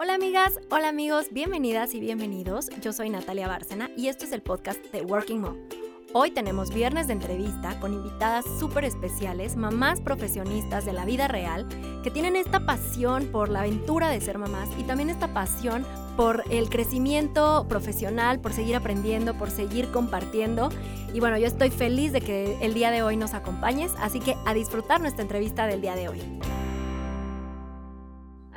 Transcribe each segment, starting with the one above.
Hola amigas, hola amigos, bienvenidas y bienvenidos. Yo soy Natalia Bárcena y esto es el podcast de Working Mom. Hoy tenemos viernes de entrevista con invitadas súper especiales, mamás profesionistas de la vida real, que tienen esta pasión por la aventura de ser mamás y también esta pasión por el crecimiento profesional, por seguir aprendiendo, por seguir compartiendo. Y bueno, yo estoy feliz de que el día de hoy nos acompañes, así que a disfrutar nuestra entrevista del día de hoy.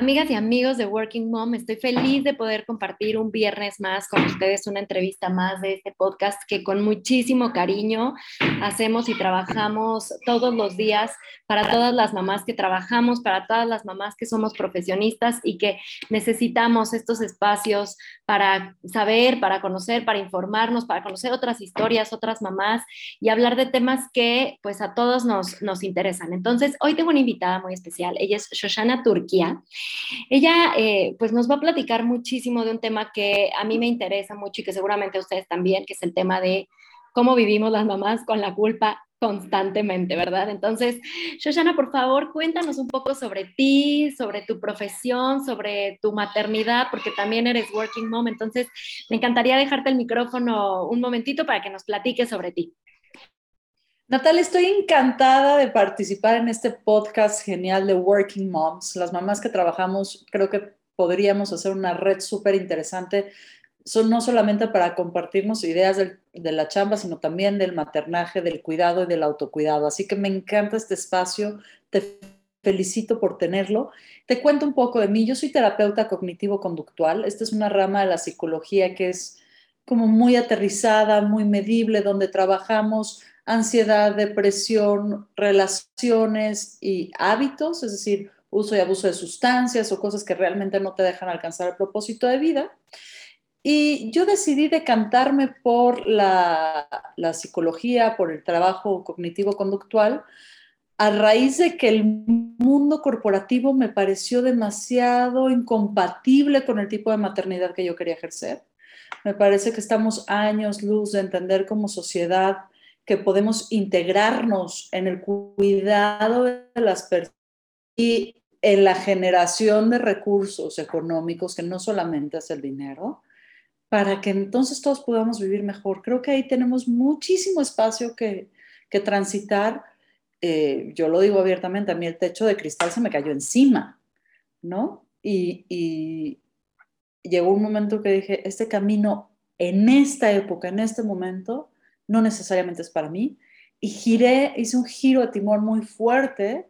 Amigas y amigos de Working Mom, estoy feliz de poder compartir un viernes más con ustedes, una entrevista más de este podcast que con muchísimo cariño hacemos y trabajamos todos los días para todas las mamás que trabajamos, para todas las mamás que somos profesionistas y que necesitamos estos espacios para saber, para conocer, para informarnos, para conocer otras historias, otras mamás y hablar de temas que pues a todos nos, nos interesan. Entonces, hoy tengo una invitada muy especial, ella es Shoshana Turquía. Ella eh, pues nos va a platicar muchísimo de un tema que a mí me interesa mucho y que seguramente a ustedes también, que es el tema de cómo vivimos las mamás con la culpa constantemente, ¿verdad? Entonces, Shoshana, por favor, cuéntanos un poco sobre ti, sobre tu profesión, sobre tu maternidad, porque también eres working mom, entonces me encantaría dejarte el micrófono un momentito para que nos platiques sobre ti. Natalia, estoy encantada de participar en este podcast genial de Working Moms. Las mamás que trabajamos, creo que podríamos hacer una red súper interesante, no solamente para compartirnos ideas de la chamba, sino también del maternaje, del cuidado y del autocuidado. Así que me encanta este espacio, te felicito por tenerlo. Te cuento un poco de mí. Yo soy terapeuta cognitivo-conductual. Esta es una rama de la psicología que es como muy aterrizada, muy medible, donde trabajamos ansiedad, depresión, relaciones y hábitos, es decir, uso y abuso de sustancias o cosas que realmente no te dejan alcanzar el propósito de vida. Y yo decidí decantarme por la, psicología, por el trabajo cognitivo-conductual, a raíz de que el mundo corporativo me pareció demasiado incompatible con el tipo de maternidad que yo quería ejercer. Me parece que estamos años luz de entender como sociedad que podemos integrarnos en el cuidado de las personas y en la generación de recursos económicos, que no solamente es el dinero, para que entonces todos podamos vivir mejor. Creo que ahí tenemos muchísimo espacio que, que transitar. Eh, yo lo digo abiertamente, a mí el techo de cristal se me cayó encima, ¿no? Y, y llegó un momento que dije, este camino en esta época, en este momento, no necesariamente es para mí. Y giré, hice un giro de timón muy fuerte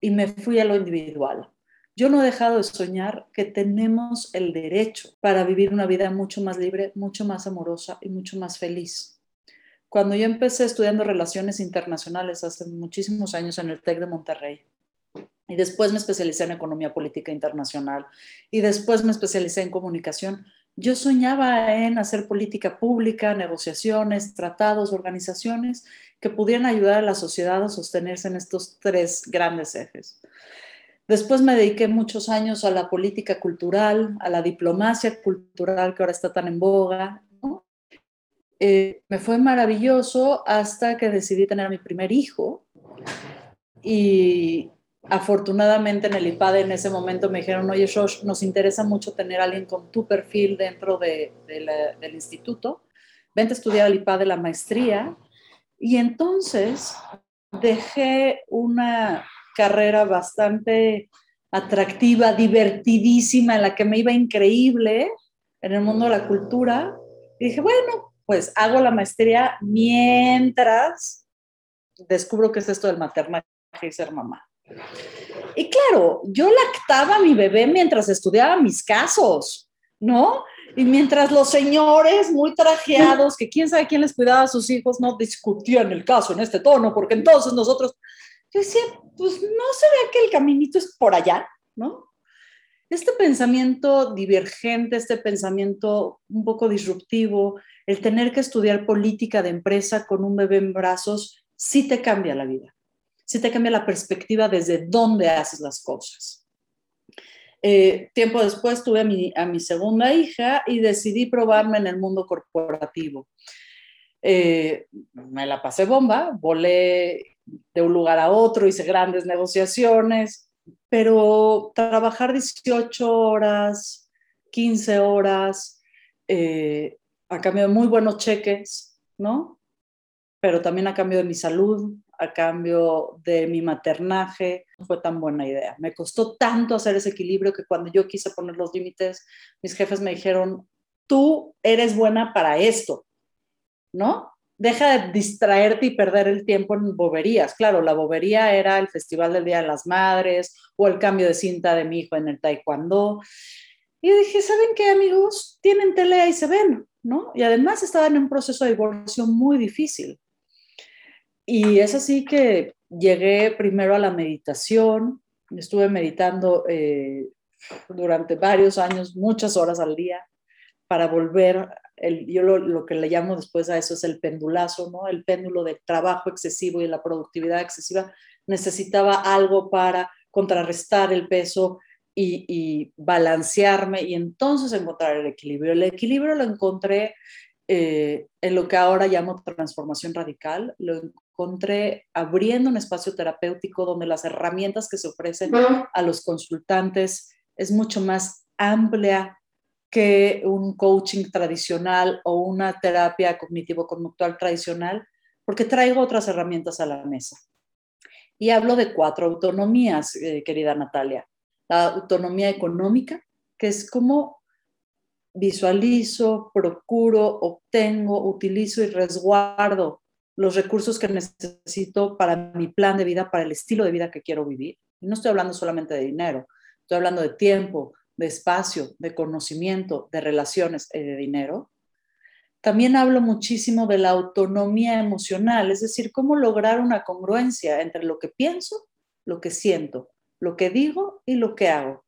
y me fui a lo individual. Yo no he dejado de soñar que tenemos el derecho para vivir una vida mucho más libre, mucho más amorosa y mucho más feliz. Cuando yo empecé estudiando relaciones internacionales hace muchísimos años en el TEC de Monterrey, y después me especialicé en economía política internacional, y después me especialicé en comunicación, yo soñaba en hacer política pública, negociaciones, tratados, organizaciones que pudieran ayudar a la sociedad a sostenerse en estos tres grandes ejes. Después me dediqué muchos años a la política cultural, a la diplomacia cultural que ahora está tan en boga. Eh, me fue maravilloso hasta que decidí tener a mi primer hijo y afortunadamente en el IPAD en ese momento me dijeron, oye, Shosh, nos interesa mucho tener a alguien con tu perfil dentro de, del instituto. Vente a estudiar al IPAD de la maestría. Y entonces dejé una carrera bastante atractiva, divertidísima, en la que me iba increíble en el mundo de la cultura. Y dije, bueno, pues hago la maestría mientras descubro qué es esto del maternaje y ser mamá. Y claro, yo lactaba a mi bebé mientras estudiaba mis casos, ¿no? Y mientras los señores muy trajeados, que quién sabe quién les cuidaba a sus hijos, no discutían el caso en este tono, porque entonces nosotros, yo decía, pues no se ve que el caminito es por allá, ¿no? Este pensamiento divergente, este pensamiento un poco disruptivo, el tener que estudiar política de empresa con un bebé en brazos, sí te cambia la vida sí te cambia la perspectiva desde dónde haces las cosas. Eh, tiempo después tuve a mi, a mi, segunda hija y decidí probarme en el mundo corporativo. Eh, me la pasé bomba, volé de un lugar a otro, hice grandes negociaciones, pero trabajar 18 horas, 15 horas, eh, a cambio de muy buenos cheques, ¿no? Pero también a cambio de mi salud, a cambio de mi maternaje, no fue tan buena idea. Me costó tanto hacer ese equilibrio que cuando yo quise poner los límites, mis jefes me dijeron, tú eres buena para esto, ¿no? Deja de distraerte y perder el tiempo en boberías. Claro, la bobería era el Festival del Día de las Madres o el cambio de cinta de mi hijo en el taekwondo. Y dije, ¿saben qué, amigos? Tienen tele y se ven, ¿no? Y además estaba en un proceso de divorcio muy difícil. Y es así que llegué primero a la meditación, estuve meditando eh, durante varios años, muchas horas al día, para volver, el, yo lo, que le llamo después a eso es el pendulazo, ¿no? El péndulo del trabajo excesivo y la productividad excesiva. Necesitaba algo para contrarrestar el peso y, balancearme y entonces encontrar el equilibrio. El equilibrio lo encontré eh, en lo que ahora llamo transformación radical, lo encontré abriendo un espacio terapéutico donde las herramientas que se ofrecen a los consultantes es mucho más amplia que un coaching tradicional o una terapia cognitivo-conductual tradicional, porque traigo otras herramientas a la mesa. Y hablo de cuatro autonomías, eh, querida Natalia. La autonomía económica, que es como visualizo, procuro, obtengo, utilizo y resguardo los recursos que necesito para mi plan de vida, para el estilo de vida que quiero vivir. Y no estoy hablando solamente de dinero, estoy hablando de tiempo, de espacio, de conocimiento, de relaciones y de dinero. También hablo muchísimo de la autonomía emocional, es decir, cómo lograr una congruencia entre lo que pienso, lo que siento, lo que digo y lo que hago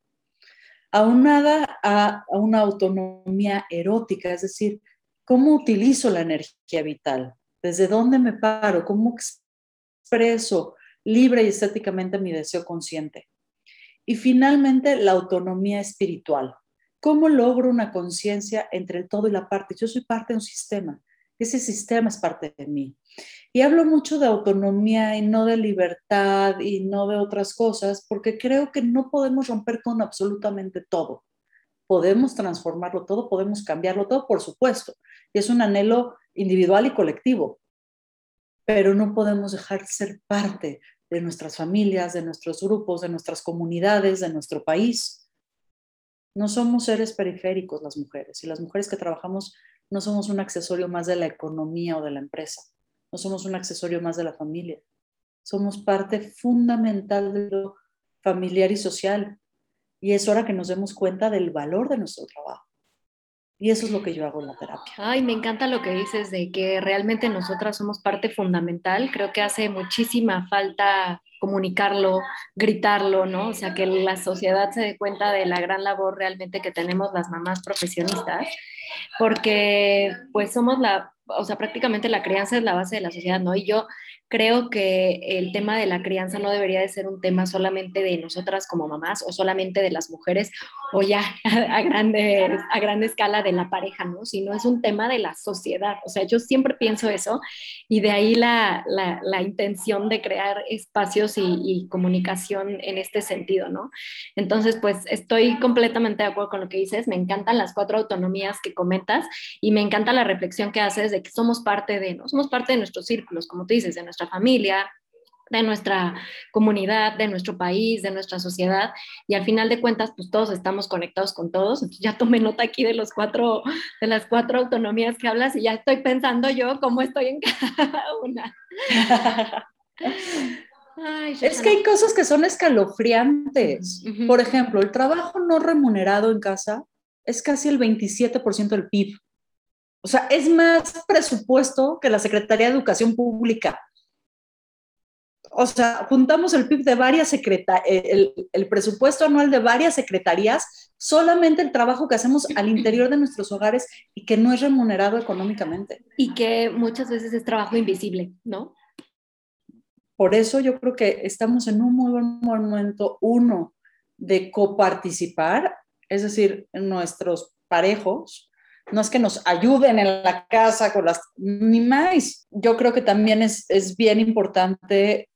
aunada a, a una autonomía erótica, es decir, cómo utilizo la energía vital, desde dónde me paro, cómo expreso libre y estéticamente mi deseo consciente. Y finalmente, la autonomía espiritual. ¿Cómo logro una conciencia entre el todo y la parte? Yo soy parte de un sistema. Ese sistema es parte de mí. Y hablo mucho de autonomía y no de libertad y no de otras cosas, porque creo que no podemos romper con absolutamente todo. Podemos transformarlo todo, podemos cambiarlo todo, por supuesto. Y es un anhelo individual y colectivo, pero no podemos dejar de ser parte de nuestras familias, de nuestros grupos, de nuestras comunidades, de nuestro país. No somos seres periféricos las mujeres y las mujeres que trabajamos no somos un accesorio más de la economía o de la empresa, no somos un accesorio más de la familia, somos parte fundamental de lo familiar y social. Y es hora que nos demos cuenta del valor de nuestro trabajo. Y eso es lo que yo hago en la terapia. Ay, me encanta lo que dices de que realmente nosotras somos parte fundamental. Creo que hace muchísima falta comunicarlo, gritarlo, ¿no? O sea, que la sociedad se dé cuenta de la gran labor realmente que tenemos las mamás profesionistas, porque pues somos la, o sea, prácticamente la crianza es la base de la sociedad, ¿no? Y yo creo que el tema de la crianza no debería de ser un tema solamente de nosotras como mamás o solamente de las mujeres o ya a grande, a grande escala de la pareja, ¿no? Sino es un tema de la sociedad. O sea, yo siempre pienso eso y de ahí la, la, la intención de crear espacios y, y, comunicación en este sentido, ¿no? Entonces, pues estoy completamente de acuerdo con lo que dices. Me encantan las cuatro autonomías que comentas y me encanta la reflexión que haces de que somos parte de, ¿no? Somos parte de nuestros círculos, como tú dices, de nuestra familia, de nuestra comunidad, de nuestro país, de nuestra sociedad, y al final de cuentas, pues todos estamos conectados con todos. Entonces ya tomé nota aquí de los cuatro, de las cuatro autonomías que hablas, y ya estoy pensando yo cómo estoy en cada una. es que hay cosas que son escalofriantes. Por ejemplo, el trabajo no remunerado en casa es casi el 27% del PIB. O sea, es más presupuesto que la Secretaría de Educación Pública. O sea, juntamos el PIB de varias secretarías, el, el, presupuesto anual de varias secretarías, solamente el trabajo que hacemos al interior de nuestros hogares y que no es remunerado económicamente. Y que muchas veces es trabajo invisible, ¿no? Por eso yo creo que estamos en un muy buen momento, uno, de coparticipar, es decir, nuestros parejos, no es que nos ayuden en la casa con las, ni más. Yo creo que también es, es bien importante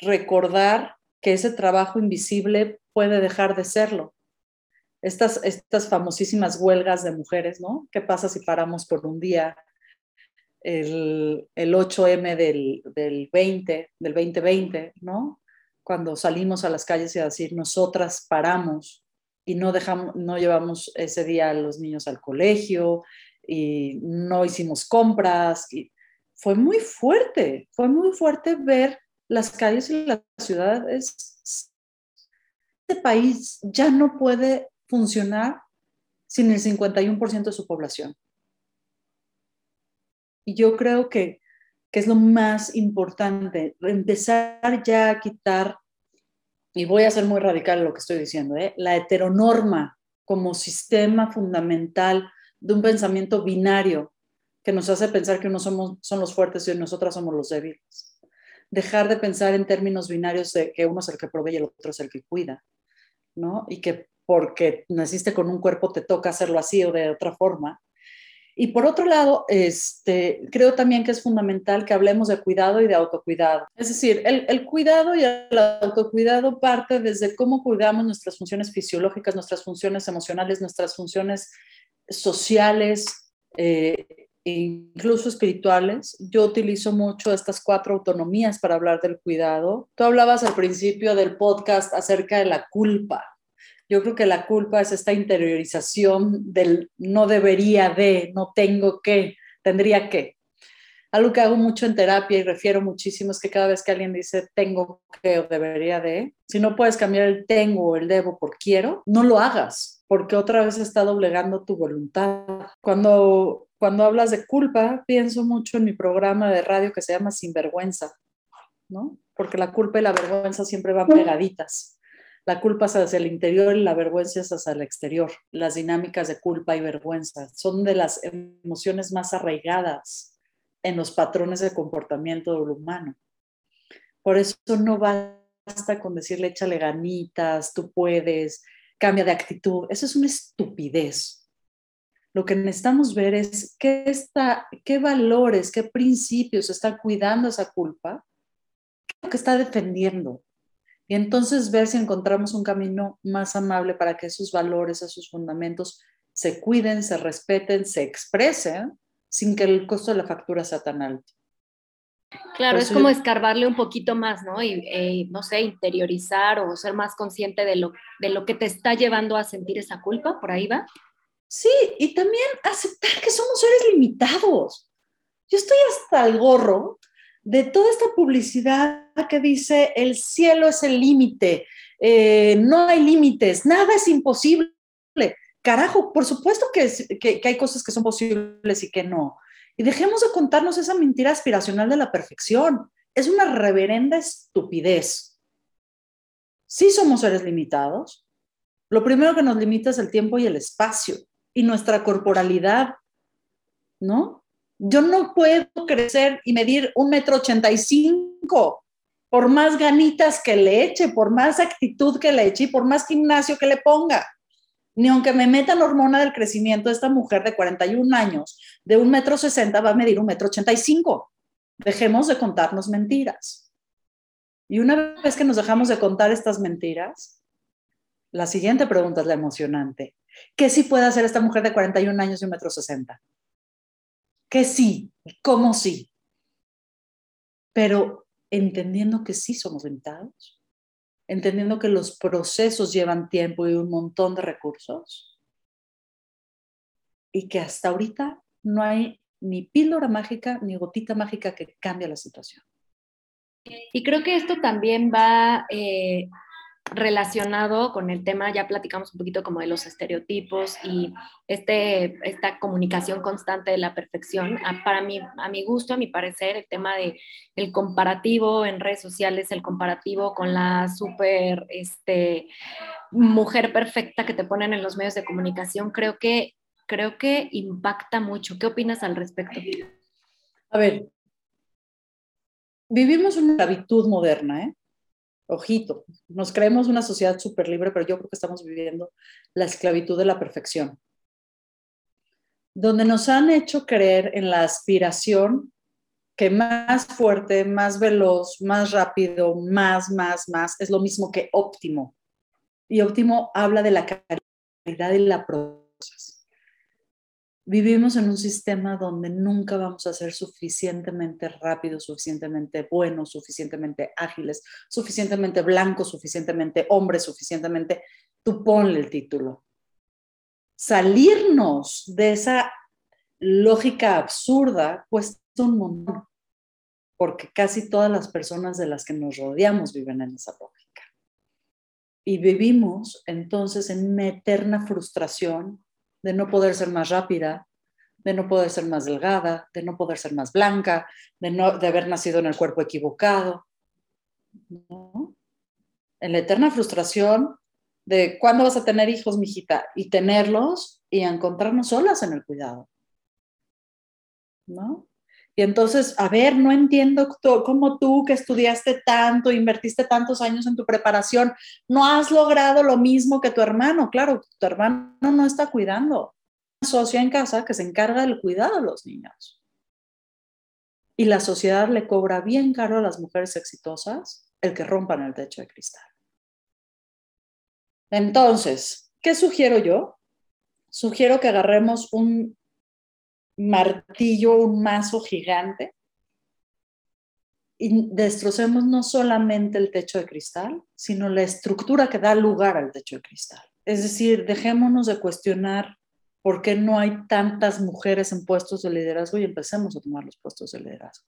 recordar que ese trabajo invisible puede dejar de serlo. Estas, estas famosísimas huelgas de mujeres, ¿no? ¿Qué pasa si paramos por un día el, 8M del, del 20, del 2020, ¿no? Cuando salimos a las calles y a decir, nosotras paramos y no, dejamos, no llevamos ese día a los niños al colegio y no hicimos compras. Y fue muy fuerte, fue muy fuerte ver las calles y las ciudades. Este país ya no puede funcionar sin el 51% de su población. Y yo creo que, que es lo más importante, empezar ya a quitar, y voy a ser muy radical en lo que estoy diciendo, ¿eh? la heteronorma como sistema fundamental de un pensamiento binario que nos hace pensar que unos somos, son los fuertes y nosotras somos los débiles. Dejar de pensar en términos binarios de que uno es el que provee y el otro es el que cuida, ¿no? Y que porque naciste con un cuerpo te toca hacerlo así o de otra forma. Y por otro lado, este, creo también que es fundamental que hablemos de cuidado y de autocuidado. Es decir, el, el, cuidado y el autocuidado parte desde cómo cuidamos nuestras funciones fisiológicas, nuestras funciones emocionales, nuestras funciones sociales, eh, incluso espirituales. Yo utilizo mucho estas cuatro autonomías para hablar del cuidado. Tú hablabas al principio del podcast acerca de la culpa. Yo creo que la culpa es esta interiorización del no debería de, no tengo que, tendría que. Algo que hago mucho en terapia y refiero muchísimo es que cada vez que alguien dice tengo que o debería de, si no puedes cambiar el tengo o el debo por quiero, no lo hagas, porque otra vez está doblegando tu voluntad. Cuando, cuando hablas de culpa, pienso mucho en mi programa de radio que se llama Sinvergüenza, ¿no? Porque la culpa y la vergüenza siempre van pegaditas. La culpa es hacia el interior y la vergüenza es hacia el exterior. Las dinámicas de culpa y vergüenza son de las emociones más arraigadas en los patrones de comportamiento del humano. Por eso no basta con decirle échale ganitas, tú puedes, cambia de actitud. Eso es una estupidez. Lo que necesitamos ver es qué, está, qué valores, qué principios está cuidando esa culpa, qué es lo que está defendiendo, y entonces ver si encontramos un camino más amable para que esos valores, esos fundamentos se cuiden, se respeten, se expresen sin que el costo de la factura sea tan alto. Claro, es como escarbarle un poquito más, ¿no? Y, eh, no sé, interiorizar o ser más consciente de lo, de lo que te está llevando a sentir esa culpa, por ahí va. Sí, y también aceptar que somos seres limitados. Yo estoy hasta el gorro de toda esta publicidad que dice el cielo es el límite, eh, no hay límites, nada es imposible. Carajo, por supuesto que, que, hay cosas que son posibles y que no. Y dejemos de contarnos esa mentira aspiracional de la perfección. Es una reverenda estupidez. Sí somos seres limitados. Lo primero que nos limita es el tiempo y el espacio y nuestra corporalidad, ¿no? Yo no puedo crecer y medir un metro ochenta y cinco por más ganitas que le eche, por más actitud que le eche y por más gimnasio que le ponga. Ni aunque me metan hormona del crecimiento, esta mujer de 41 años, de un metro sesenta, va a medir un metro ochenta y cinco. Dejemos de contarnos mentiras. Y una vez que nos dejamos de contar estas mentiras, la siguiente pregunta es la emocionante. ¿Qué sí puede hacer esta mujer de 41 años y un metro sesenta? que sí, cómo sí. Pero entendiendo que sí somos limitados, entendiendo que los procesos llevan tiempo y un montón de recursos, y que hasta ahorita no hay ni píldora mágica ni gotita mágica que cambie la situación. Y creo que esto también va eh, relacionado con el tema, ya platicamos un poquito como de los estereotipos y este, esta comunicación constante de la perfección. Para mí, a mi gusto, a mi parecer, el tema de el comparativo en redes sociales, el comparativo con la súper este, mujer perfecta que te ponen en los medios de comunicación, creo que, creo que impacta mucho. ¿Qué opinas al respecto? A ver, vivimos una esclavitud moderna, ¿eh? Ojito, nos creemos una sociedad súper libre, pero yo creo que estamos viviendo la esclavitud de la perfección, donde nos han hecho creer en la aspiración que más fuerte, más veloz, más rápido, más, más, más, es lo mismo que óptimo. Y óptimo habla de la calidad y la procesa. Vivimos en un sistema donde nunca vamos a ser suficientemente rápidos, suficientemente buenos, suficientemente ágiles, suficientemente blancos, suficientemente hombres, suficientemente... Tú ponle el título. Salirnos de esa lógica absurda cuesta un montón, porque casi todas las personas de las que nos rodeamos viven en esa lógica. Y vivimos entonces en una eterna frustración de no poder ser más rápida, de no poder ser más delgada, de no poder ser más blanca, de, no, de haber nacido en el cuerpo equivocado. En la eterna frustración de cuándo vas a tener hijos, mijita, y tenerlos y encontrarnos solas en el cuidado. ¿No? Y entonces, a ver, no entiendo cómo tú que estudiaste tanto, invertiste tantos años en tu preparación, no has logrado lo mismo que tu hermano. Claro, tu hermano no está cuidando. Una socia en casa que se encarga del cuidado de los niños. Y la sociedad le cobra bien caro a las mujeres exitosas el que rompan el techo de cristal. Entonces, ¿qué sugiero yo? Sugiero que agarremos un martillo, un mazo gigante y destrocemos no solamente el techo de cristal, sino la estructura que da lugar al techo de cristal. Es decir, dejémonos de cuestionar por qué no hay tantas mujeres en puestos de liderazgo y empecemos a tomar los puestos de liderazgo.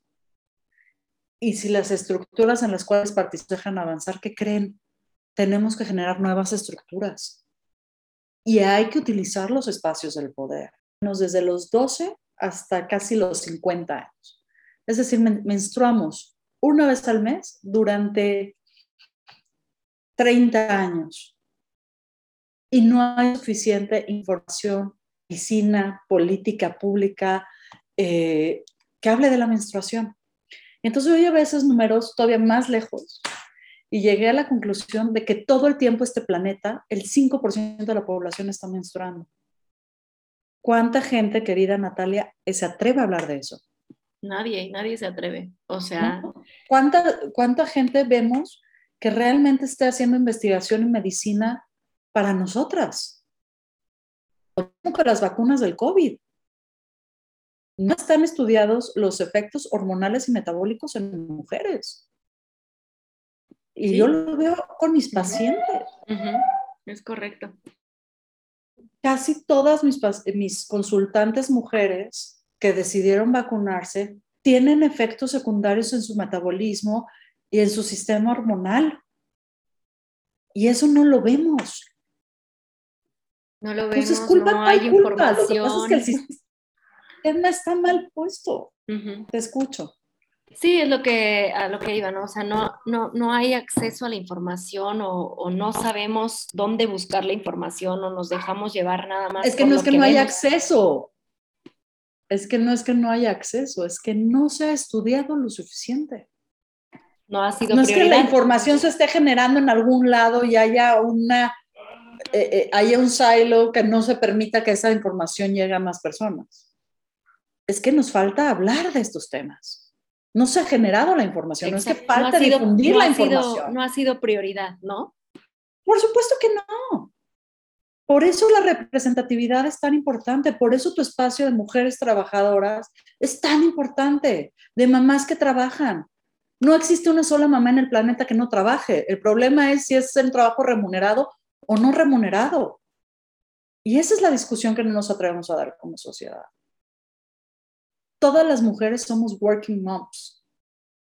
Y si las estructuras en las cuales participan avanzar, ¿qué creen? Tenemos que generar nuevas estructuras. Y hay que utilizar los espacios del poder desde los 12 hasta casi los 50 años. Es decir, menstruamos una vez al mes durante 30 años. Y no hay suficiente información, medicina, política pública eh, que hable de la menstruación. Entonces yo llevé esos números todavía más lejos y llegué a la conclusión de que todo el tiempo este planeta, el 5% de la población está menstruando. ¿Cuánta gente, querida Natalia, se atreve a hablar de eso? Nadie, nadie se atreve. O sea... ¿Cuánta, ¿Cuánta gente vemos que realmente está haciendo investigación en medicina para nosotras? Como con las vacunas del COVID. No están estudiados los efectos hormonales y metabólicos en mujeres. Y yo lo veo con mis pacientes. Es correcto casi todas mis, mis consultantes mujeres que decidieron vacunarse tienen efectos secundarios en su metabolismo y en su sistema hormonal. Y eso no lo vemos. No lo vemos, culpa, no hay, información. Lo que pasa es que el sistema está mal puesto. Te escucho. Sí, es lo que, a lo que iba, ¿no? O sea, no, no, no hay acceso a la información o, no sabemos dónde buscar la información o nos dejamos llevar nada más. Es que no es que, no hay acceso. Es que no es que no haya acceso, es que no se ha estudiado lo suficiente. No ha sido No es que la información se esté generando en algún lado y haya una eh, eh, haya un silo que no se permita que esa información llegue a más personas. Es que nos falta hablar de estos temas no se ha generado la información, no es que falta difundir la información. no ha sido prioridad, ¿no? Por supuesto que no. Por eso la representatividad es tan importante, por eso tu espacio de mujeres trabajadoras es tan importante, de mamás que trabajan. No existe una sola mamá en el planeta que no trabaje. El problema es si es el trabajo remunerado o no remunerado. Y esa es la discusión que no nos atrevemos a dar como sociedad todas las mujeres somos working moms.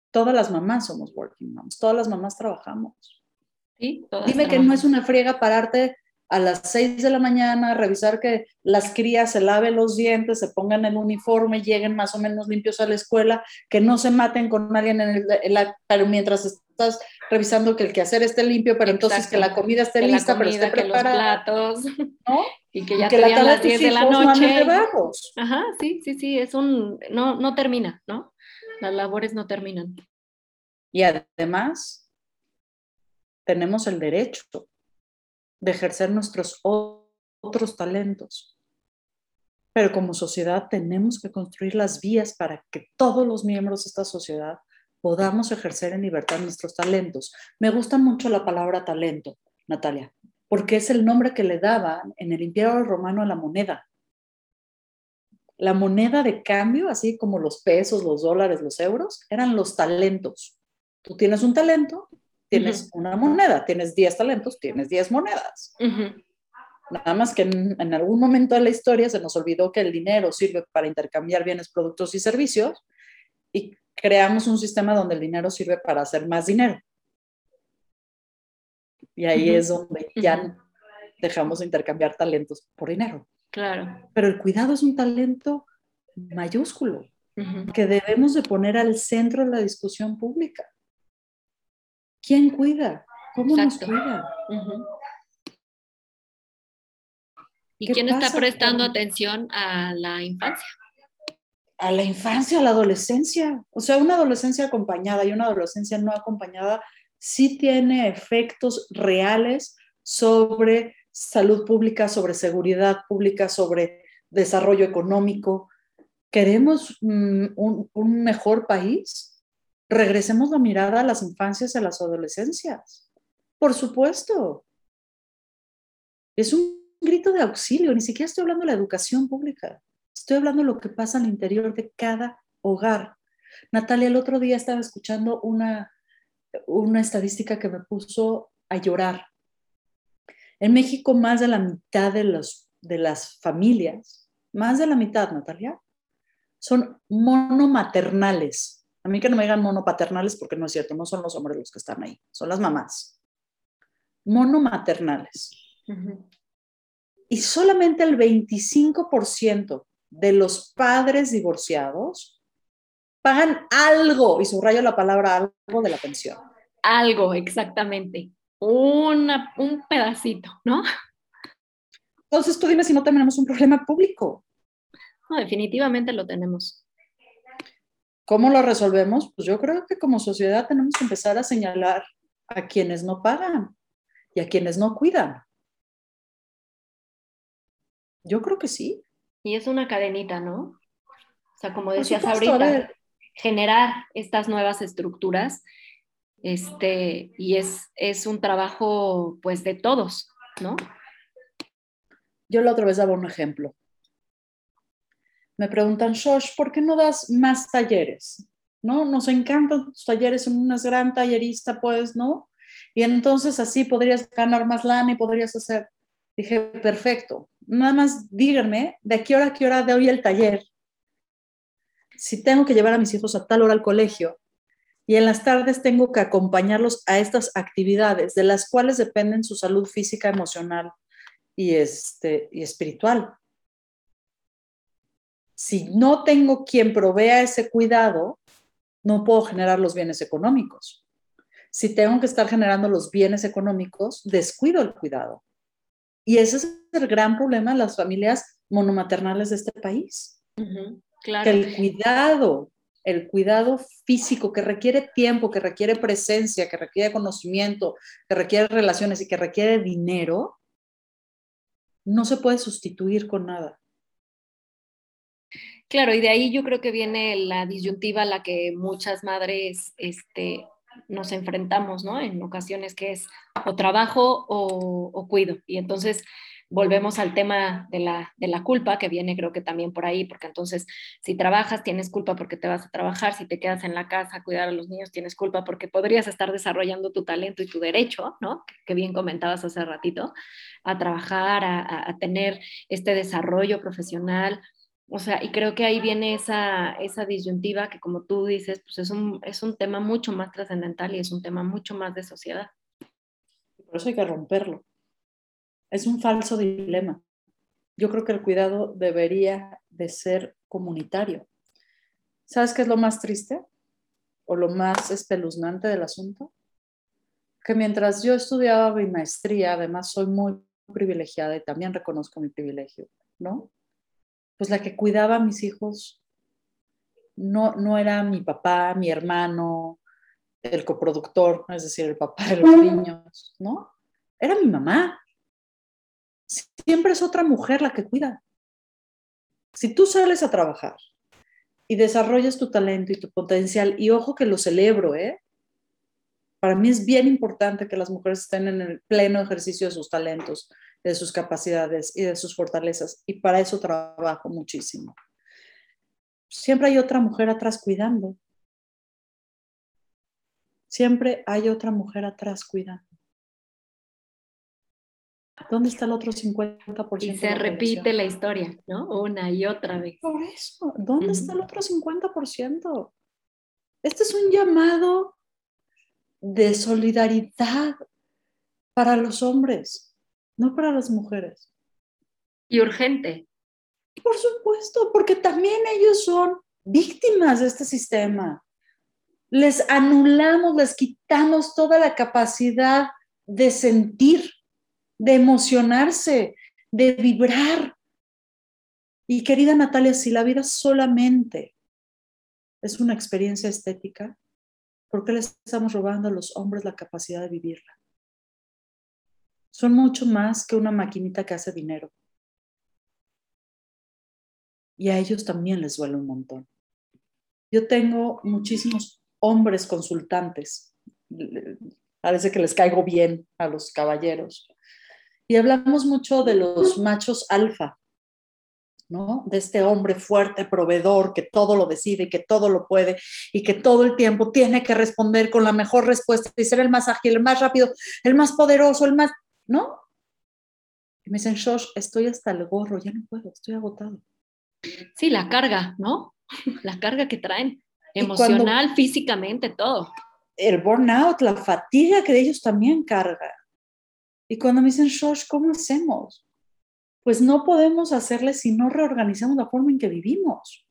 Todas las mamás somos working moms. Todas las mamás trabajamos. Dime que no es una friega pararte a las 6 de la mañana, revisar que las crías se laven los dientes, se pongan el uniforme, lleguen más o menos limpios a la escuela, que no se maten con alguien en, el, pero mientras estás revisando que el quehacer esté limpio, pero entonces que la comida esté lista, pero esté preparada. Que los platos. ¿no? Y que ya que la las 10 de la noche. Ajá, sí, sí, sí, es un, no, no termina, ¿no? Las labores no terminan. Y además, tenemos el derecho de ejercer nuestros otros talentos. Pero como sociedad tenemos que construir las vías para que todos los miembros de esta sociedad podamos ejercer en libertad nuestros talentos. Me gusta mucho la palabra talento, Natalia, porque es el nombre que le daban en el Imperio Romano a la moneda. La moneda de cambio, así como los pesos, los dólares, los euros, eran los talentos. Tú tienes un talento, tienes una moneda, tienes 10 talentos, tienes 10 monedas. Nada más que en, algún momento de la historia se nos olvidó que el dinero sirve para intercambiar bienes, productos y servicios y creamos un sistema donde el dinero sirve para hacer más dinero. Y ahí es donde ya dejamos de intercambiar talentos por dinero. Claro. Pero el cuidado es un talento mayúsculo que debemos de poner al centro de la discusión pública. ¿Quién cuida? ¿Cómo nos cuida? ¿Y quién está prestando atención a la infancia? A la infancia, a la adolescencia. O sea, una adolescencia acompañada y una adolescencia no acompañada sí tiene efectos reales sobre salud pública, sobre seguridad pública, sobre desarrollo económico. ¿Queremos mm, un, un mejor país? Regresemos la mirada a las infancias y a las adolescencias. Por supuesto. Es un grito de auxilio, ni siquiera estoy hablando de la educación pública, estoy hablando de lo que pasa al interior de cada hogar. Natalia, el otro día estaba escuchando una, una estadística que me puso a llorar. En México, más de la mitad de, los, de las familias, más de la mitad, Natalia, son monomaternales. A mí que no me digan monopaternales porque no es cierto, no son los hombres los que están ahí, son las mamás. Monomaternales. Y solamente el 25% de los padres divorciados pagan algo, y subrayo la palabra algo de la pensión. Algo, exactamente. Una, un pedacito, ¿no? Entonces tú dime si no tenemos un problema público. No, definitivamente lo tenemos. ¿Cómo lo resolvemos? Pues yo creo que como sociedad tenemos que empezar a señalar a quienes no pagan y a quienes no cuidan. Yo creo que sí. Y es una cadenita, ¿no? O sea, como decías ahorita, generar estas nuevas estructuras, este, y es, es un trabajo, pues, de todos, ¿no? Yo la otra vez daba un ejemplo. Me preguntan, Shosh, ¿por qué no das más talleres? ¿No? Nos encantan tus talleres, son unas gran tallerista, pues, ¿no? Y entonces así podrías ganar más lana y podrías hacer. Dije, perfecto, nada más díganme de qué hora a qué hora de hoy el taller. Si tengo que llevar a mis hijos a tal hora al colegio y en las tardes tengo que acompañarlos a estas actividades de las cuales dependen su salud física, emocional y, este, y espiritual. Si no tengo quien provea ese cuidado, no puedo generar los bienes económicos. Si tengo que estar generando los bienes económicos, descuido el cuidado. Y ese es el gran problema de las familias monomaternales de este país. Que el cuidado, el cuidado físico que requiere tiempo, que requiere presencia, que requiere conocimiento, que requiere relaciones y que requiere dinero, no se puede sustituir con nada. Claro, y de ahí yo creo que viene la disyuntiva a la que muchas madres este, nos enfrentamos, ¿no? En ocasiones que es o trabajo o, cuido. Y entonces volvemos al tema de la, de la, culpa, que viene creo que también por ahí, porque entonces si trabajas tienes culpa porque te vas a trabajar, si te quedas en la casa a cuidar a los niños tienes culpa porque podrías estar desarrollando tu talento y tu derecho, ¿no? Que bien comentabas hace ratito, a trabajar, a, a tener este desarrollo profesional, o sea, y creo que ahí viene esa, esa disyuntiva que como tú dices, pues es un, es un tema mucho más trascendental y es un tema mucho más de sociedad. Por eso hay que romperlo. Es un falso dilema. Yo creo que el cuidado debería de ser comunitario. ¿Sabes qué es lo más triste o lo más espeluznante del asunto? Que mientras yo estudiaba mi maestría, además soy muy privilegiada y también reconozco mi privilegio, ¿no? pues la que cuidaba a mis hijos no, no era mi papá, mi hermano, el coproductor, es decir, el papá de los niños, ¿no? Era mi mamá. Siempre es otra mujer la que cuida. Si tú sales a trabajar y desarrollas tu talento y tu potencial, y ojo que lo celebro, ¿eh? Para mí es bien importante que las mujeres estén en el pleno ejercicio de sus talentos, de sus capacidades y de sus fortalezas, y para eso trabajo muchísimo. Siempre hay otra mujer atrás cuidando. Siempre hay otra mujer atrás cuidando. ¿Dónde está el otro 50%? Y se repite la historia, ¿no? Una y otra vez. Por eso, ¿dónde está el otro 50%? Este es un llamado de solidaridad para los hombres, no para las mujeres. Y urgente. Por supuesto, porque también ellos son víctimas de este sistema. Les anulamos, les quitamos toda la capacidad de sentir de emocionarse, de vibrar. Y querida Natalia, si la vida solamente es una experiencia estética, ¿por qué le estamos robando a los hombres la capacidad de vivirla? Son mucho más que una maquinita que hace dinero. Y a ellos también les duele un montón. Yo tengo muchísimos hombres consultantes. Parece que les caigo bien a los caballeros. Y hablamos mucho de los machos alfa, ¿no? De este hombre fuerte, proveedor, que todo lo decide, que todo lo puede y que todo el tiempo tiene que responder con la mejor respuesta y ser el más ágil, el más rápido, el más poderoso, el más, ¿no? Y me dicen, Shosh, estoy hasta el gorro, ya no puedo, estoy agotado. Sí, la carga, ¿no? La carga que traen, emocional, físicamente, todo. El burnout, la fatiga que ellos también cargan. Y cuando me dicen, Shosh, ¿cómo hacemos? Pues no podemos hacerle si no reorganizamos la forma en que vivimos.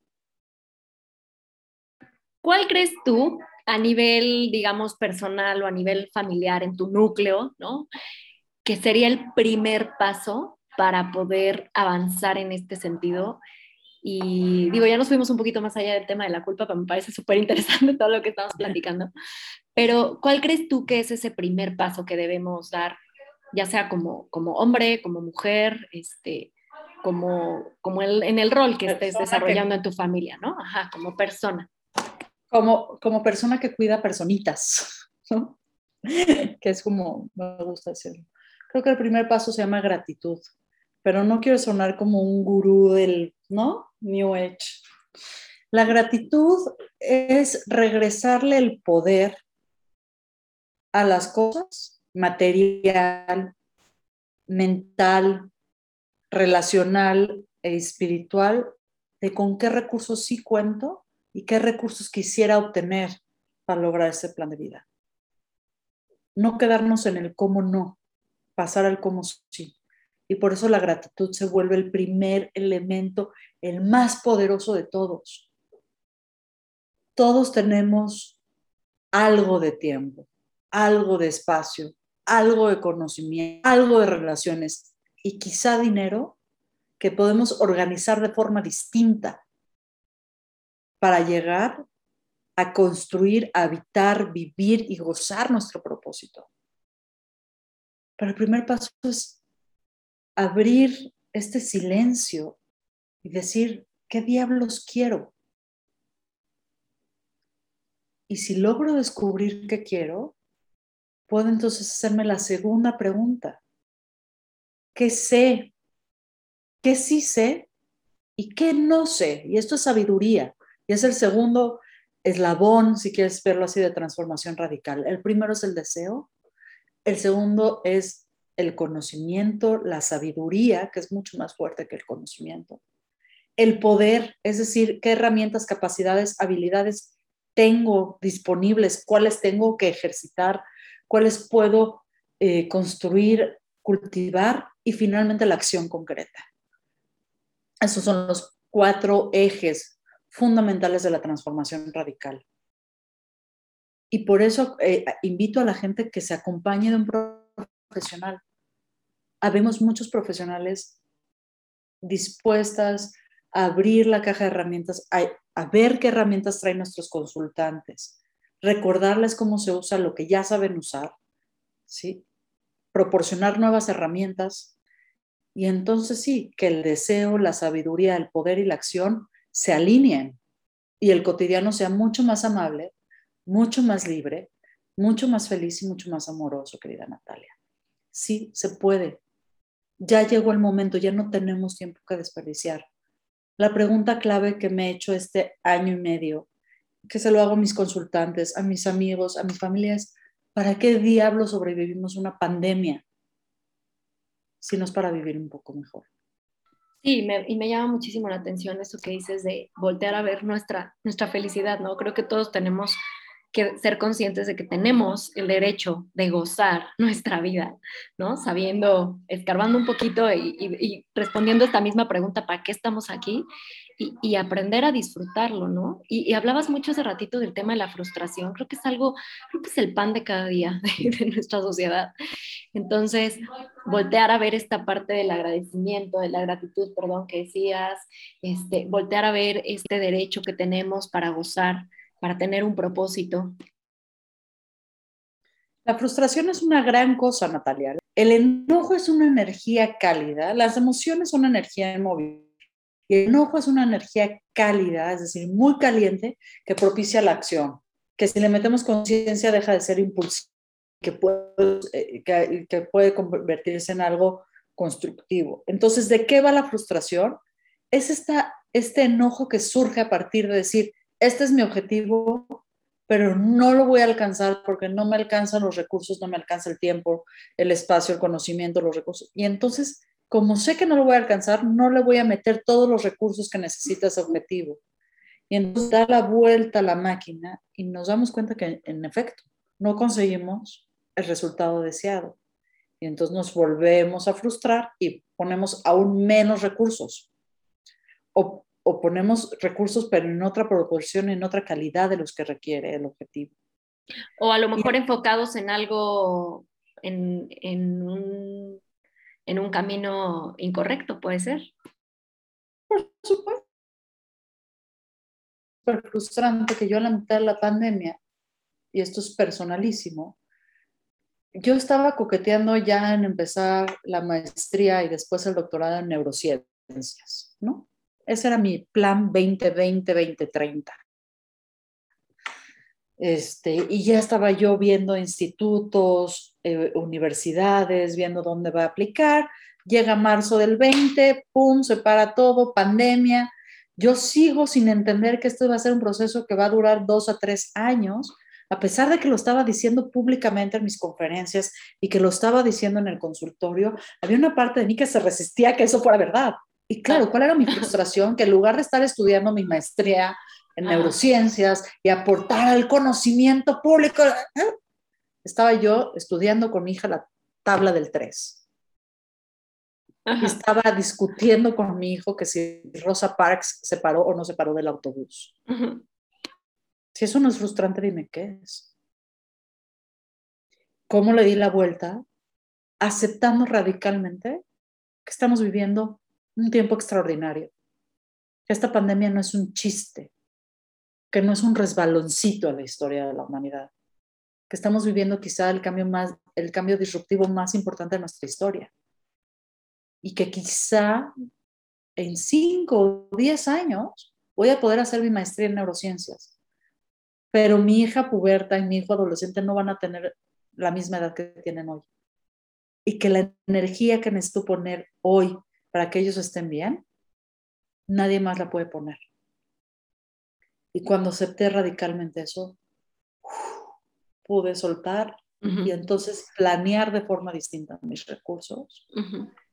¿Cuál crees tú a nivel, digamos, personal o a nivel familiar en tu núcleo, ¿no? Que sería el primer paso para poder avanzar en este sentido. Y digo, ya nos fuimos un poquito más allá del tema de la culpa, pero me parece súper interesante todo lo que estamos platicando. Pero, ¿cuál crees tú que es ese primer paso que debemos dar ya sea como, como hombre, como mujer, este, como, como el, en el rol que estés desarrollando en tu familia, ¿no? Ajá, como persona. Como, como persona que cuida personitas, ¿no? que es como me gusta decirlo. Creo que el primer paso se llama gratitud, pero no quiero sonar como un gurú del, ¿no? New Age. La gratitud es regresarle el poder a las cosas material, mental, relacional e espiritual de con qué recursos sí cuento y qué recursos quisiera obtener para lograr ese plan de vida. No quedarnos en el cómo no, pasar al cómo sí. Y por eso la gratitud se vuelve el primer elemento, el más poderoso de todos. Todos tenemos algo de tiempo, algo de espacio, algo de conocimiento, algo de relaciones y quizá dinero que podemos organizar de forma distinta para llegar a construir, habitar, vivir y gozar nuestro propósito. Pero el primer paso es abrir este silencio y decir, ¿qué diablos quiero? Y si logro descubrir qué quiero, puedo entonces hacerme la segunda pregunta. ¿Qué sé? ¿Qué sí sé? ¿Y qué no sé? Y esto es sabiduría. Y es el segundo eslabón, si quieres verlo así, de transformación radical. El primero es el deseo. El segundo es el conocimiento, la sabiduría, que es mucho más fuerte que el conocimiento. El poder, es decir, qué herramientas, capacidades, habilidades tengo disponibles, cuáles tengo que ejercitar cuáles puedo eh, construir, cultivar y finalmente la acción concreta. Esos son los cuatro ejes fundamentales de la transformación radical. Y por eso eh, invito a la gente que se acompañe de un profesional. Habemos muchos profesionales dispuestas a abrir la caja de herramientas, a ver qué herramientas traen nuestros consultantes, recordarles cómo se usa lo que ya saben usar, ¿sí? proporcionar nuevas herramientas Y entonces sí, que el deseo, la sabiduría, el poder y la acción se alineen y el cotidiano sea mucho más amable, mucho más libre, mucho más feliz y mucho más amoroso, querida Natalia. Sí, se puede. Ya llegó el momento, ya no tenemos tiempo que desperdiciar. La pregunta clave que me he hecho este año y medio, que se lo hago a mis consultantes, a mis amigos, a mi familia, es, ¿para qué diablo sobrevivimos una pandemia? Si no es para vivir un poco mejor. Sí, y me llama muchísimo la atención eso que dices de voltear a ver nuestra, nuestra felicidad, ¿no? Creo que todos tenemos que ser conscientes de que tenemos el derecho de gozar nuestra vida, ¿no? Sabiendo, escarbando un poquito y, respondiendo esta misma pregunta, ¿para qué estamos aquí? Y, aprender a disfrutarlo, ¿no? Y, hablabas mucho hace ratito del tema de la frustración, creo que es algo, creo que es el pan de cada día de nuestra sociedad. Entonces, voltear a ver esta parte del agradecimiento, de la gratitud, perdón, que decías, este, voltear a ver este derecho que tenemos para gozar, para tener un propósito. La frustración es una gran cosa, Natalia. El enojo es una energía cálida, las emociones son energía en movimiento. Y el enojo es una energía cálida, es decir, muy caliente, que propicia la acción, que si le metemos conciencia deja de ser impulsivo que puede, eh, convertirse en algo constructivo. Entonces, ¿de qué va la frustración? Es este enojo que surge a partir de decir, este es mi objetivo, pero no lo voy a alcanzar porque no me alcanzan los recursos, no me alcanza el tiempo, el espacio, el conocimiento, los recursos. Y entonces, como sé que no lo voy a alcanzar, no le voy a meter todos los recursos que necesita ese objetivo. Y entonces da la vuelta a la máquina y nos damos cuenta que en efecto no conseguimos el resultado deseado. Y entonces nos volvemos a frustrar y ponemos aún menos recursos. O, ponemos recursos, pero en otra proporción, en otra calidad de los que requiere el objetivo. O a lo mejor enfocados en algo, en, en, un, en un camino incorrecto, puede ser. Por supuesto. Es frustrante que yo a la mitad de la pandemia, y esto es personalísimo, yo estaba coqueteando ya en empezar la maestría y después el doctorado en neurociencias, ¿no? Ese era mi plan 2020-2030. Este, y ya estaba yo viendo institutos, eh, universidades, viendo dónde va a aplicar. Llega marzo del 20, ¡pum!, se para todo, pandemia. Yo sigo sin entender que esto va a ser un proceso que va a durar dos a tres años a pesar de que lo estaba diciendo públicamente en mis conferencias y que lo estaba diciendo en el consultorio, había una parte de mí que se resistía a que eso fuera verdad. Y claro, ¿cuál era mi frustración? Que en lugar de estar estudiando mi maestría en neurociencias y aportar al conocimiento público, ¿eh? Estaba yo estudiando con mi hija la tabla del 3. Estaba discutiendo con mi hijo que si Rosa Parks se paró o no se paró del autobús. Si eso no es frustrante, dime qué es. ¿Cómo le di la vuelta? Aceptamos radicalmente que estamos viviendo un tiempo extraordinario. Que esta pandemia no es un chiste, que no es un resbaloncito en la historia de la humanidad, que estamos viviendo quizá el cambio, más, el cambio disruptivo más importante de nuestra historia. Y que quizá en cinco o diez años voy a poder hacer mi maestría en neurociencias pero mi hija puberta y mi hijo adolescente no van a tener la misma edad que tienen hoy. Y que la energía que necesito poner hoy para que ellos estén bien, nadie más la puede poner. Y cuando acepté radicalmente eso, pude soltar y entonces planear de forma distinta mis recursos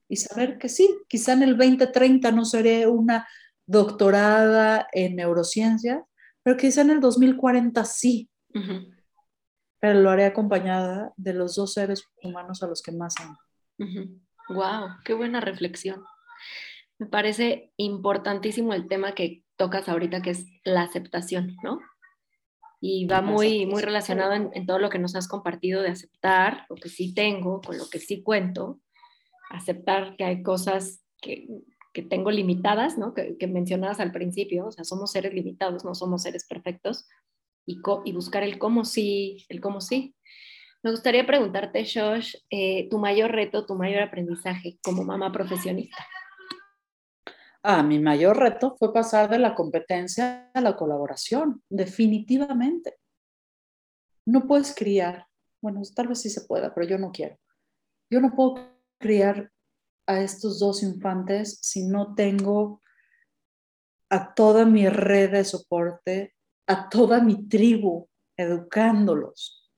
y saber que sí, quizá en el 2030 no seré una doctorada en neurociencias, pero quizá en el 2040 sí. Pero lo haré acompañada de los dos seres humanos a los que más amo. Wow, qué buena reflexión. Me parece importantísimo el tema que tocas ahorita, que es la aceptación, ¿no? Y va muy, muy relacionado en, en, todo lo que nos has compartido de aceptar lo que sí tengo, con lo que sí cuento, aceptar que hay cosas que, que tengo limitadas, ¿no? Que, que, mencionabas al principio, o sea, somos seres limitados, no somos seres perfectos, y, y buscar el cómo sí, el cómo sí. Me gustaría preguntarte, Josh, eh, tu mayor reto, tu mayor aprendizaje como mamá profesionista. Ah, mi mayor reto fue pasar de la competencia a la colaboración, definitivamente. No puedes criar, bueno, tal vez sí se pueda, pero yo no quiero. Yo no puedo criar a estos dos infantes si no tengo a toda mi red de soporte, a toda mi tribu educándolos.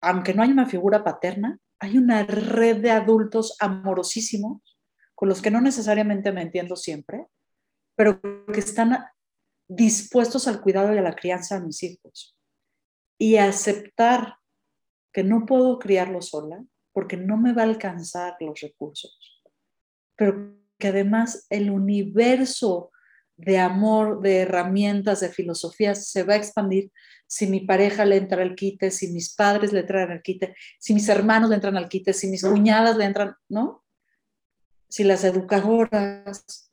Aunque no hay una figura paterna, hay una red de adultos amorosísimos con los que no necesariamente me entiendo siempre, pero que están dispuestos al cuidado y a la crianza de mis hijos. Y aceptar que no puedo criarlos sola porque no me va a alcanzar los recursos, pero que además el universo de amor, de herramientas, de filosofías se va a expandir si mi pareja le entra al quite, si mis padres le entran al quite, si mis hermanos le entran al quite, si mis cuñadas le entran, ¿no? Si las educadoras.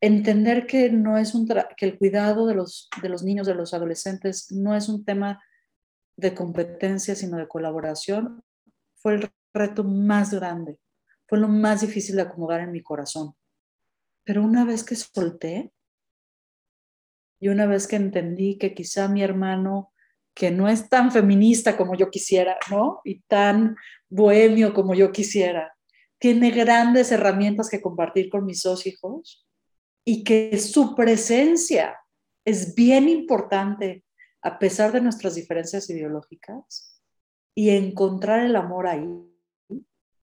Entender que no es un que el cuidado de los, de los niños, de los adolescentes, no es un tema de competencia, sino de colaboración, fue el reto más grande, fue lo más difícil de acomodar en mi corazón. Pero una vez que solté y una vez que entendí que quizá mi hermano, que no es tan feminista como yo quisiera, ¿no? Y tan bohemio como yo quisiera, tiene grandes herramientas que compartir con mis dos hijos y que su presencia es bien importante a pesar de nuestras diferencias ideológicas y encontrar el amor ahí,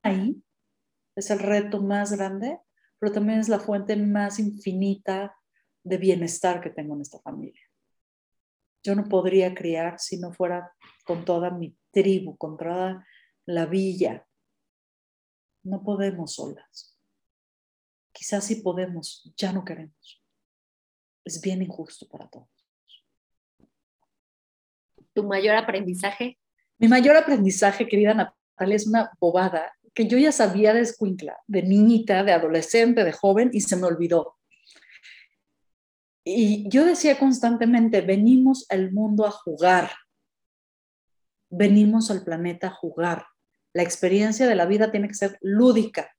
ahí es el reto más grande, pero también es la fuente más infinita de bienestar que tengo en esta familia. Yo no podría criar si no fuera con toda mi tribu, con toda la villa. No podemos solas. Quizás sí podemos, ya no queremos. Es bien injusto para todos. ¿Tu mayor aprendizaje? Mi mayor aprendizaje, querida Natalia, es una bobada que yo ya sabía de escuincla, de niñita, de adolescente, de joven, y se me olvidó. Y yo decía constantemente, venimos al mundo a jugar, venimos al planeta a jugar. La experiencia de la vida tiene que ser lúdica.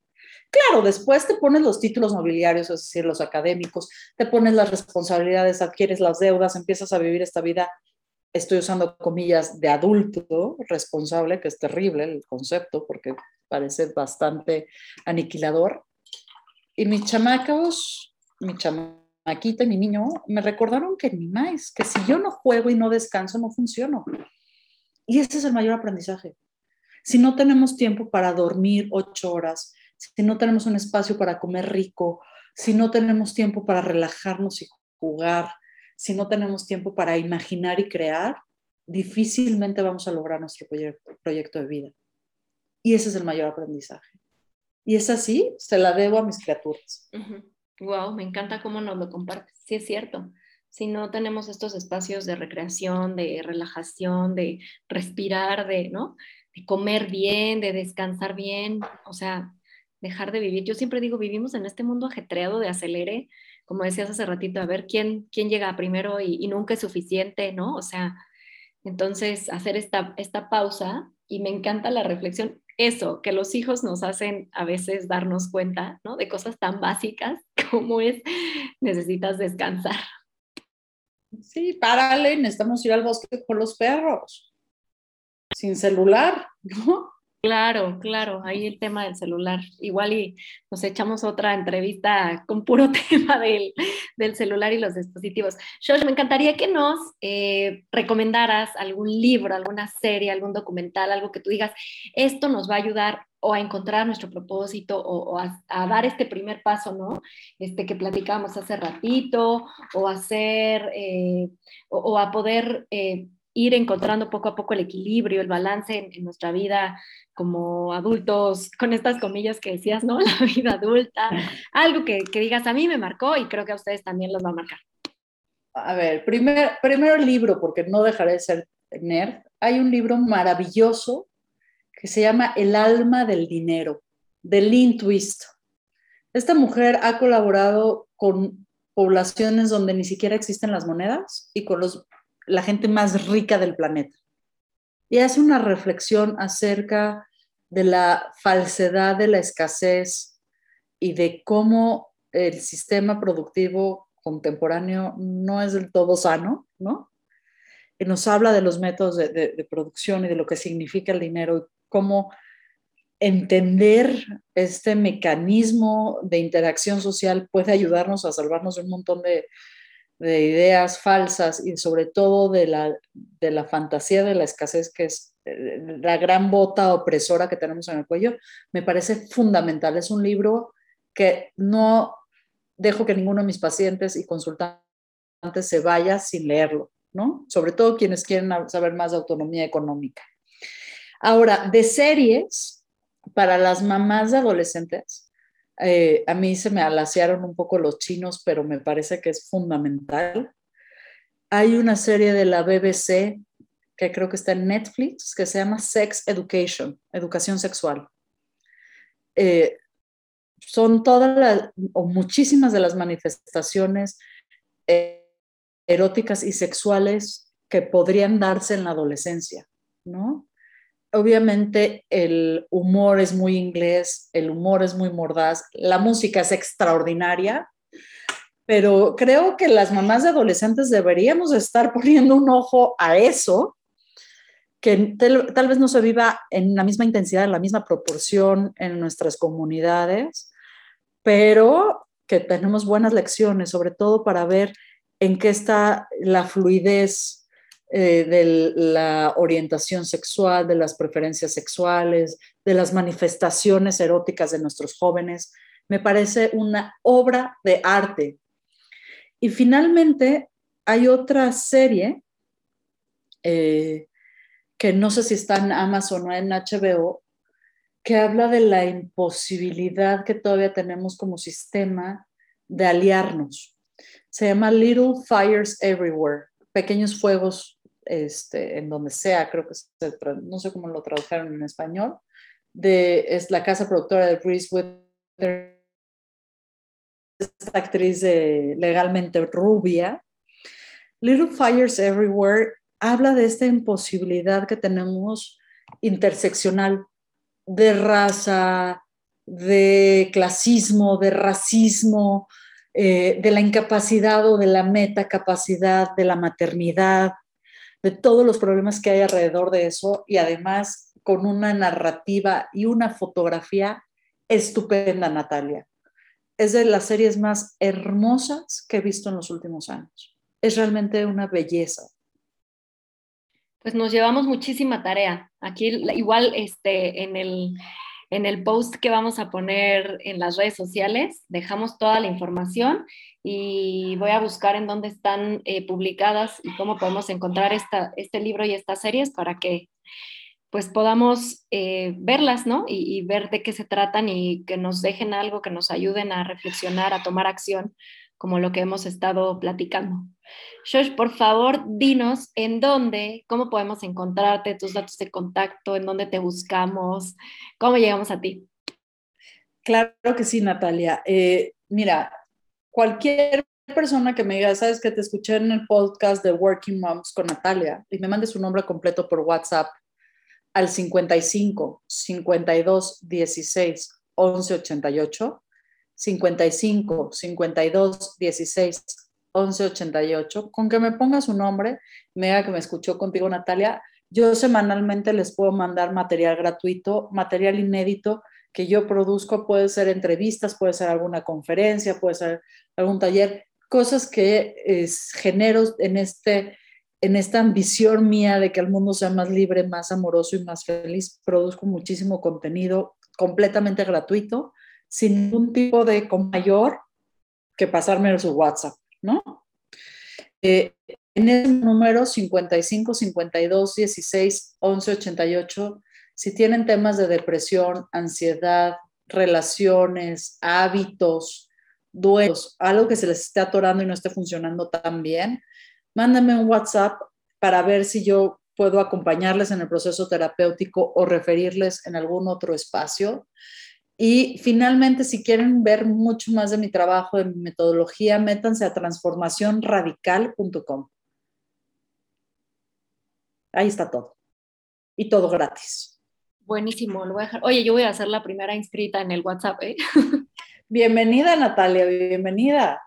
Claro, después te pones los títulos nobiliarios, es decir, los académicos, te pones las responsabilidades, adquieres las deudas, empiezas a vivir esta vida estoy usando comillas de adulto responsable, que es terrible el concepto porque parece bastante aniquilador. Y mis chamacos, mi chamaquita y mi niño me recordaron que ni más, que si yo no juego y no descanso, no funciono. Y ese es el mayor aprendizaje. Si no tenemos tiempo para dormir ocho horas, si no tenemos un espacio para comer rico, si no tenemos tiempo para relajarnos y jugar, si no tenemos tiempo para imaginar y crear, difícilmente vamos a lograr nuestro proyecto, de vida. Y ese es el mayor aprendizaje. Y es así, se la debo a mis criaturas. Wow, me encanta cómo nos lo compartes. Sí, es cierto. Si no tenemos estos espacios de recreación, de relajación, de respirar, de, ¿no? De comer bien, de descansar bien, o sea, dejar de vivir. Yo siempre digo, vivimos en este mundo ajetreado de acelere, como decías hace ratito, a ver quién, quién llega primero y, nunca es suficiente, ¿no? O sea, entonces hacer esta, esta pausa y me encanta la reflexión, eso, que los hijos nos hacen a veces darnos cuenta, ¿no? De cosas tan básicas como es, necesitas descansar. Sí, párale, necesitamos ir al bosque con los perros, sin celular, ¿no? Claro, claro, ahí el tema del celular. Igual y nos echamos otra entrevista con puro tema del, celular y los dispositivos. Josh, me encantaría que nos eh, recomendaras algún libro, alguna serie, algún documental, algo que tú digas, esto nos va a ayudar o a encontrar nuestro propósito o, a, dar este primer paso, ¿no? Este que platicábamos hace ratito, o hacer, eh, o, a poder eh, ir encontrando poco a poco el equilibrio, el balance en, nuestra vida como adultos, con estas comillas que decías, ¿no? La vida adulta, algo que, digas, a mí me marcó y creo que a ustedes también los va a marcar. A ver, primer, primero el libro, porque no dejaré de ser nerd. Hay un libro maravilloso que se llama El alma del dinero, de Lynn Twist. Esta mujer ha colaborado con poblaciones donde ni siquiera existen las monedas y con los la gente más rica del planeta. Y hace una reflexión acerca de la falsedad de la escasez y de cómo el sistema productivo contemporáneo no es del todo sano, ¿no? Y nos habla de los métodos de, producción y de lo que significa el dinero y cómo entender este mecanismo de interacción social puede ayudarnos a salvarnos de un montón de, ideas falsas y sobre todo de la, de la fantasía de la escasez, que es eh, la gran bota opresora que tenemos en el cuello, me parece fundamental. Es un libro que no dejo que ninguno de mis pacientes y consultantes se vaya sin leerlo, ¿no? Sobre todo quienes quieren saber más de autonomía económica. Ahora, de series, para las mamás de adolescentes, eh, a mí se me alaciaron un poco los chinos, pero me parece que es fundamental. Hay una serie de la BBC que creo que está en Netflix, que se llama Sex Education, educación sexual. Eh, son todas las, o muchísimas de las manifestaciones eh, eróticas y sexuales que podrían darse en la adolescencia, ¿no? Obviamente el humor es muy inglés, el humor es muy mordaz, la música es extraordinaria, pero creo que las mamás de adolescentes deberíamos estar poniendo un ojo a eso, que tal, vez no se viva en la misma intensidad, en la misma proporción en nuestras comunidades, pero que tenemos buenas lecciones, sobre todo para ver en qué está la fluidez eh, de la orientación sexual, de las preferencias sexuales, de las manifestaciones eróticas de nuestros jóvenes. Me parece una obra de arte. Y finalmente hay otra serie eh, que no sé si está en Amazon o en HBO, que habla de la imposibilidad que todavía tenemos como sistema de aliarnos. Se llama Little Fires Everywhere, pequeños fuegos este, en donde sea, creo que no sé cómo lo tradujeron en español, de, es la casa productora de Reese Witherspoon, esta actriz legalmente rubia. Little Fires Everywhere habla de esta imposibilidad que tenemos interseccional de raza, de clasismo, de racismo, eh, de la incapacidad o de la metacapacidad de la maternidad, de todos los problemas que hay alrededor de eso y además con una narrativa y una fotografía estupenda, Natalia. Es de las series más hermosas que he visto en los últimos años. Es realmente una belleza. Pues nos llevamos muchísima tarea. Aquí igual este, en el en el post que vamos a poner en las redes sociales dejamos toda la información y voy a buscar en dónde están eh, publicadas y cómo podemos encontrar esta, este libro y estas series para que pues podamos eh, verlas, ¿no? Y, y, ver de qué se tratan y que nos dejen algo, que nos ayuden a reflexionar, a tomar acción como lo que hemos estado platicando. Josh, por favor, dinos en dónde, cómo podemos encontrarte, tus datos de contacto, en dónde te buscamos, cómo llegamos a ti. Claro que sí, Natalia. Eh, mira, cualquier persona que me diga, sabes que te escuché en el podcast de Working Moms con Natalia y me mande su nombre completo por WhatsApp al 55 52 16 11 88 55 52 16 11 88, con que me ponga su nombre, me que me escuchó contigo Natalia, yo semanalmente les puedo mandar material gratuito, material inédito que yo produzco, puede ser entrevistas, puede ser alguna conferencia, puede ser algún taller, cosas que es, genero en, este, en esta ambición mía de que el mundo sea más libre, más amoroso y más feliz. Produzco muchísimo contenido completamente gratuito sin ningún tipo de mayor que pasarme su WhatsApp, ¿no? Eh, en el número 55 52 16 11 88, si tienen temas de depresión, ansiedad, relaciones, hábitos, duelos, algo que se les esté atorando y no esté funcionando tan bien, mándame un WhatsApp para ver si yo puedo acompañarles en el proceso terapéutico o referirles en algún otro espacio. Y finalmente, si quieren ver mucho más de mi trabajo, de mi metodología, métanse a transformacionradical.com. Ahí está todo. Y todo gratis. Buenísimo, lo voy a dejar. Oye, yo voy a hacer la primera inscrita en el WhatsApp, ¿eh? Bienvenida, Natalia, bienvenida.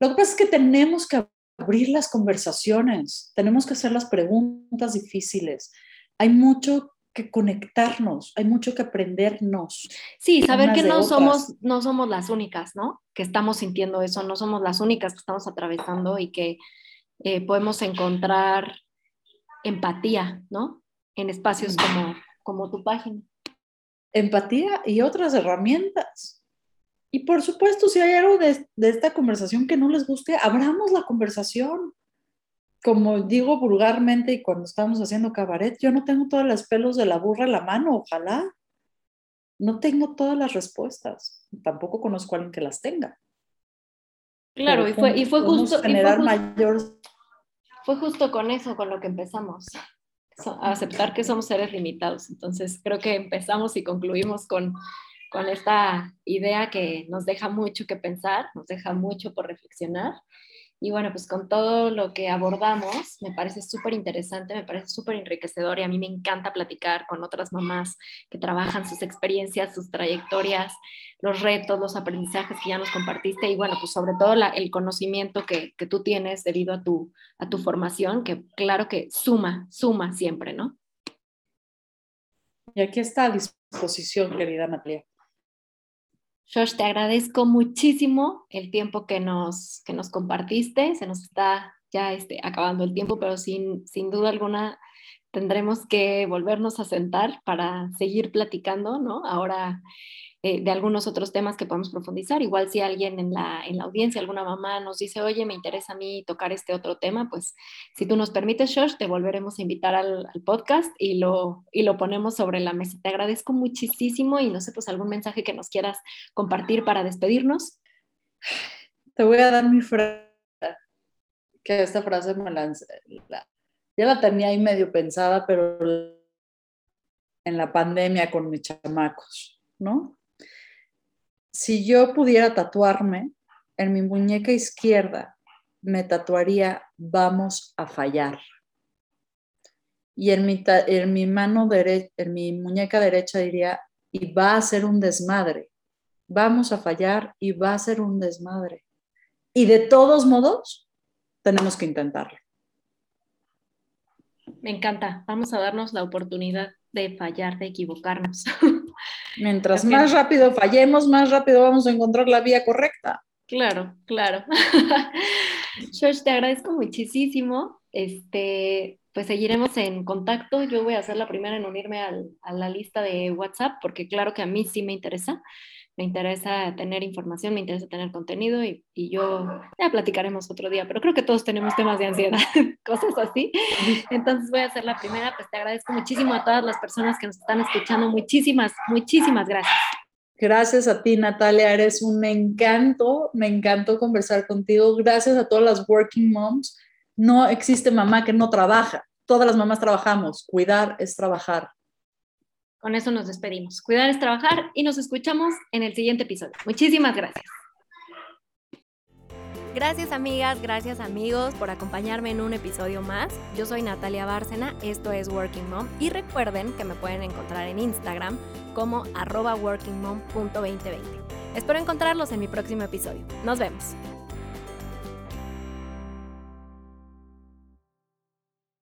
Lo que pasa es que tenemos que abrir las conversaciones, tenemos que hacer las preguntas difíciles. Hay mucho que conectarnos, hay mucho que aprendernos. Sí, saber que no somos, no somos las únicas, ¿no? Que estamos sintiendo eso, no somos las únicas que estamos atravesando y que eh, podemos encontrar empatía, ¿no? En espacios como, como tu página. Empatía y otras herramientas. Y por supuesto, si hay algo de, de esta conversación que no les guste, abramos la conversación como digo vulgarmente y cuando estamos haciendo cabaret, yo no tengo todos los pelos de la burra en la mano, ojalá. No tengo todas las respuestas. Tampoco conozco a alguien que las tenga. Claro, y fue, y fue justo. Generar fue mayor. Fue justo con eso, con lo que empezamos. A aceptar que somos seres limitados. Entonces, creo que empezamos y concluimos con, con esta idea que nos deja mucho que pensar, nos deja mucho por reflexionar y bueno, pues con todo lo que abordamos, me parece súper interesante, me parece súper enriquecedor y a mí me encanta platicar con otras mamás que trabajan sus experiencias, sus trayectorias, los retos, los aprendizajes que ya nos compartiste y bueno, pues sobre todo el conocimiento que, que, tú tienes debido a tu, a tu formación, que claro que suma, suma siempre, ¿no? Y aquí está a disposición, querida Natalia. Josh, te agradezco muchísimo el tiempo que nos, que nos compartiste. Se nos está ya este, acabando el tiempo, pero sin, sin duda alguna tendremos que volvernos a sentar para seguir platicando, ¿no? Ahora eh, de algunos otros temas que podemos profundizar. Igual si alguien en la, en la audiencia, alguna mamá nos dice, oye, me interesa a mí tocar este otro tema, pues si tú nos permites, Josh, te volveremos a invitar al, podcast y lo, y lo ponemos sobre la mesa. Te agradezco muchísimo y no sé, pues algún mensaje que nos quieras compartir para despedirnos. Te voy a dar mi frase, que esta frase me la ya la tenía ahí medio pensada, pero en la pandemia con mis chamacos, ¿no? Si yo pudiera tatuarme, en mi muñeca izquierda me tatuaría vamos a fallar. Y en mi, mano derecha, en mi muñeca derecha diría, y va a ser un desmadre. Vamos a fallar y va a ser un desmadre. Y de todos modos, tenemos que intentarlo. Me encanta. Vamos a darnos la oportunidad de fallar, de equivocarnos. Mientras más rápido fallemos, más rápido vamos a encontrar la vía correcta. Claro, claro. Josh, te agradezco muchísimo. Este, pues seguiremos en contacto. Yo voy a ser la primera en unirme a la lista de WhatsApp porque claro que a mí sí me interesa me interesa tener información, me interesa tener contenido y, y, yo ya platicaremos otro día, pero creo que todos tenemos temas de ansiedad, cosas así. Entonces voy a ser la primera, pues te agradezco muchísimo a todas las personas que nos están escuchando, muchísimas, muchísimas gracias. Gracias a ti, Natalia, eres un encanto, me encantó conversar contigo. Gracias a todas las working moms. No existe mamá que no trabaja, todas las mamás trabajamos, cuidar es trabajar. Con eso nos despedimos. Cuidar es trabajar y nos escuchamos en el siguiente episodio. Muchísimas gracias. Gracias amigas, gracias amigos por acompañarme en un episodio más. Yo soy Natalia Bárcena, esto es Working Mom y recuerden que me pueden encontrar en Instagram como arroba workingmom.2020. Espero encontrarlos en mi próximo episodio. Nos vemos.